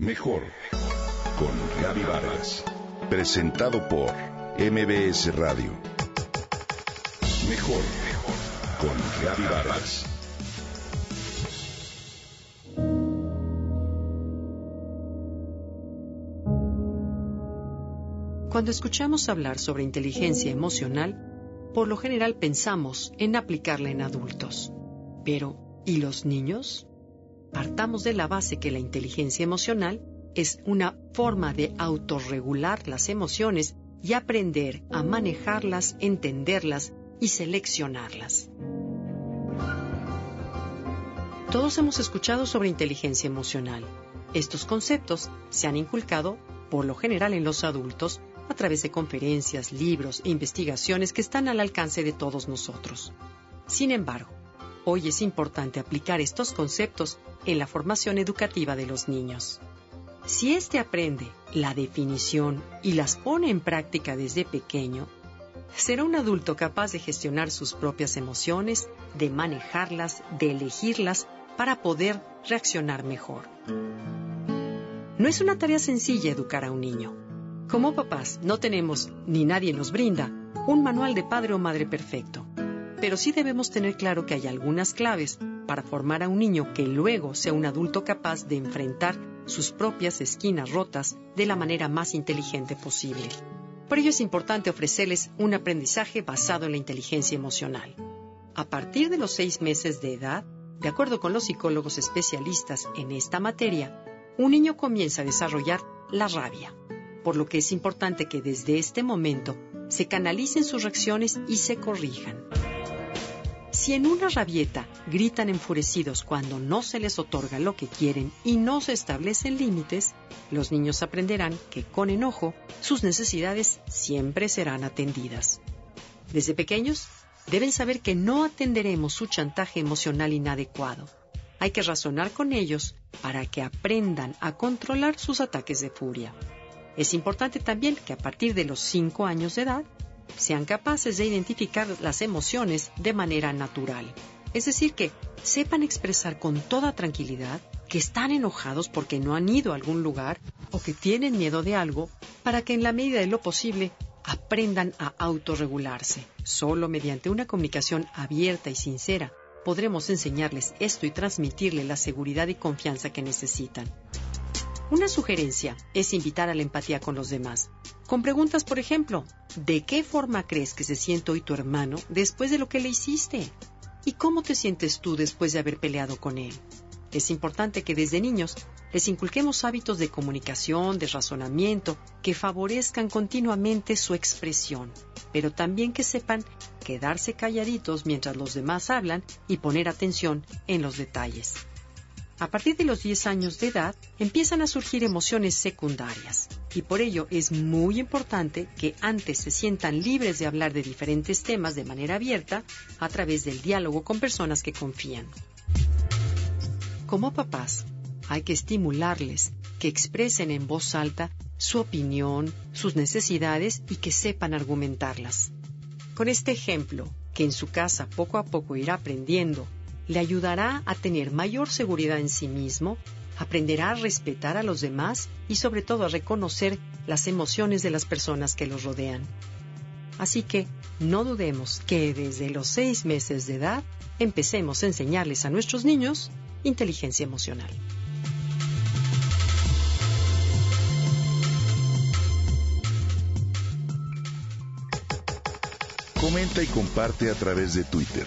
Mejor con Gaby Vargas. Presentado por MBS Radio. Mejor con Gaby Vargas. Cuando escuchamos hablar sobre inteligencia emocional, por lo general pensamos en aplicarla en adultos. Pero, ¿y los niños? Partamos de la base que la inteligencia emocional es una forma de autorregular las emociones y aprender a manejarlas, entenderlas y seleccionarlas. Todos hemos escuchado sobre inteligencia emocional. Estos conceptos se han inculcado, por lo general, en los adultos a través de conferencias, libros e investigaciones que están al alcance de todos nosotros. Sin embargo, hoy es importante aplicar estos conceptos en la formación educativa de los niños. Si éste aprende la definición y las pone en práctica desde pequeño, será un adulto capaz de gestionar sus propias emociones, de manejarlas, de elegirlas para poder reaccionar mejor. No es una tarea sencilla educar a un niño. Como papás no tenemos, ni nadie nos brinda, un manual de padre o madre perfecto. Pero sí debemos tener claro que hay algunas claves para formar a un niño que luego sea un adulto capaz de enfrentar sus propias esquinas rotas de la manera más inteligente posible. Por ello es importante ofrecerles un aprendizaje basado en la inteligencia emocional. A partir de los seis meses de edad, de acuerdo con los psicólogos especialistas en esta materia, un niño comienza a desarrollar la rabia, por lo que es importante que desde este momento se canalicen sus reacciones y se corrijan. Si en una rabieta gritan enfurecidos cuando no se les otorga lo que quieren y no se establecen límites, los niños aprenderán que con enojo sus necesidades siempre serán atendidas. Desde pequeños deben saber que no atenderemos su chantaje emocional inadecuado. Hay que razonar con ellos para que aprendan a controlar sus ataques de furia. Es importante también que a partir de los 5 años de edad sean capaces de identificar las emociones de manera natural. Es decir, que sepan expresar con toda tranquilidad que están enojados porque no han ido a algún lugar o que tienen miedo de algo para que en la medida de lo posible aprendan a autorregularse. Solo mediante una comunicación abierta y sincera podremos enseñarles esto y transmitirles la seguridad y confianza que necesitan. Una sugerencia es invitar a la empatía con los demás. Con preguntas, por ejemplo, ¿de qué forma crees que se siente hoy tu hermano después de lo que le hiciste? ¿Y cómo te sientes tú después de haber peleado con él? Es importante que desde niños les inculquemos hábitos de comunicación, de razonamiento, que favorezcan continuamente su expresión, pero también que sepan quedarse calladitos mientras los demás hablan y poner atención en los detalles. A partir de los 10 años de edad empiezan a surgir emociones secundarias y por ello es muy importante que antes se sientan libres de hablar de diferentes temas de manera abierta a través del diálogo con personas que confían. Como papás, hay que estimularles que expresen en voz alta su opinión, sus necesidades y que sepan argumentarlas. Con este ejemplo, que en su casa poco a poco irá aprendiendo le ayudará a tener mayor seguridad en sí mismo, aprenderá a respetar a los demás y sobre todo a reconocer las emociones de las personas que los rodean. Así que no dudemos que desde los seis meses de edad empecemos a enseñarles a nuestros niños inteligencia emocional. Comenta y comparte a través de Twitter.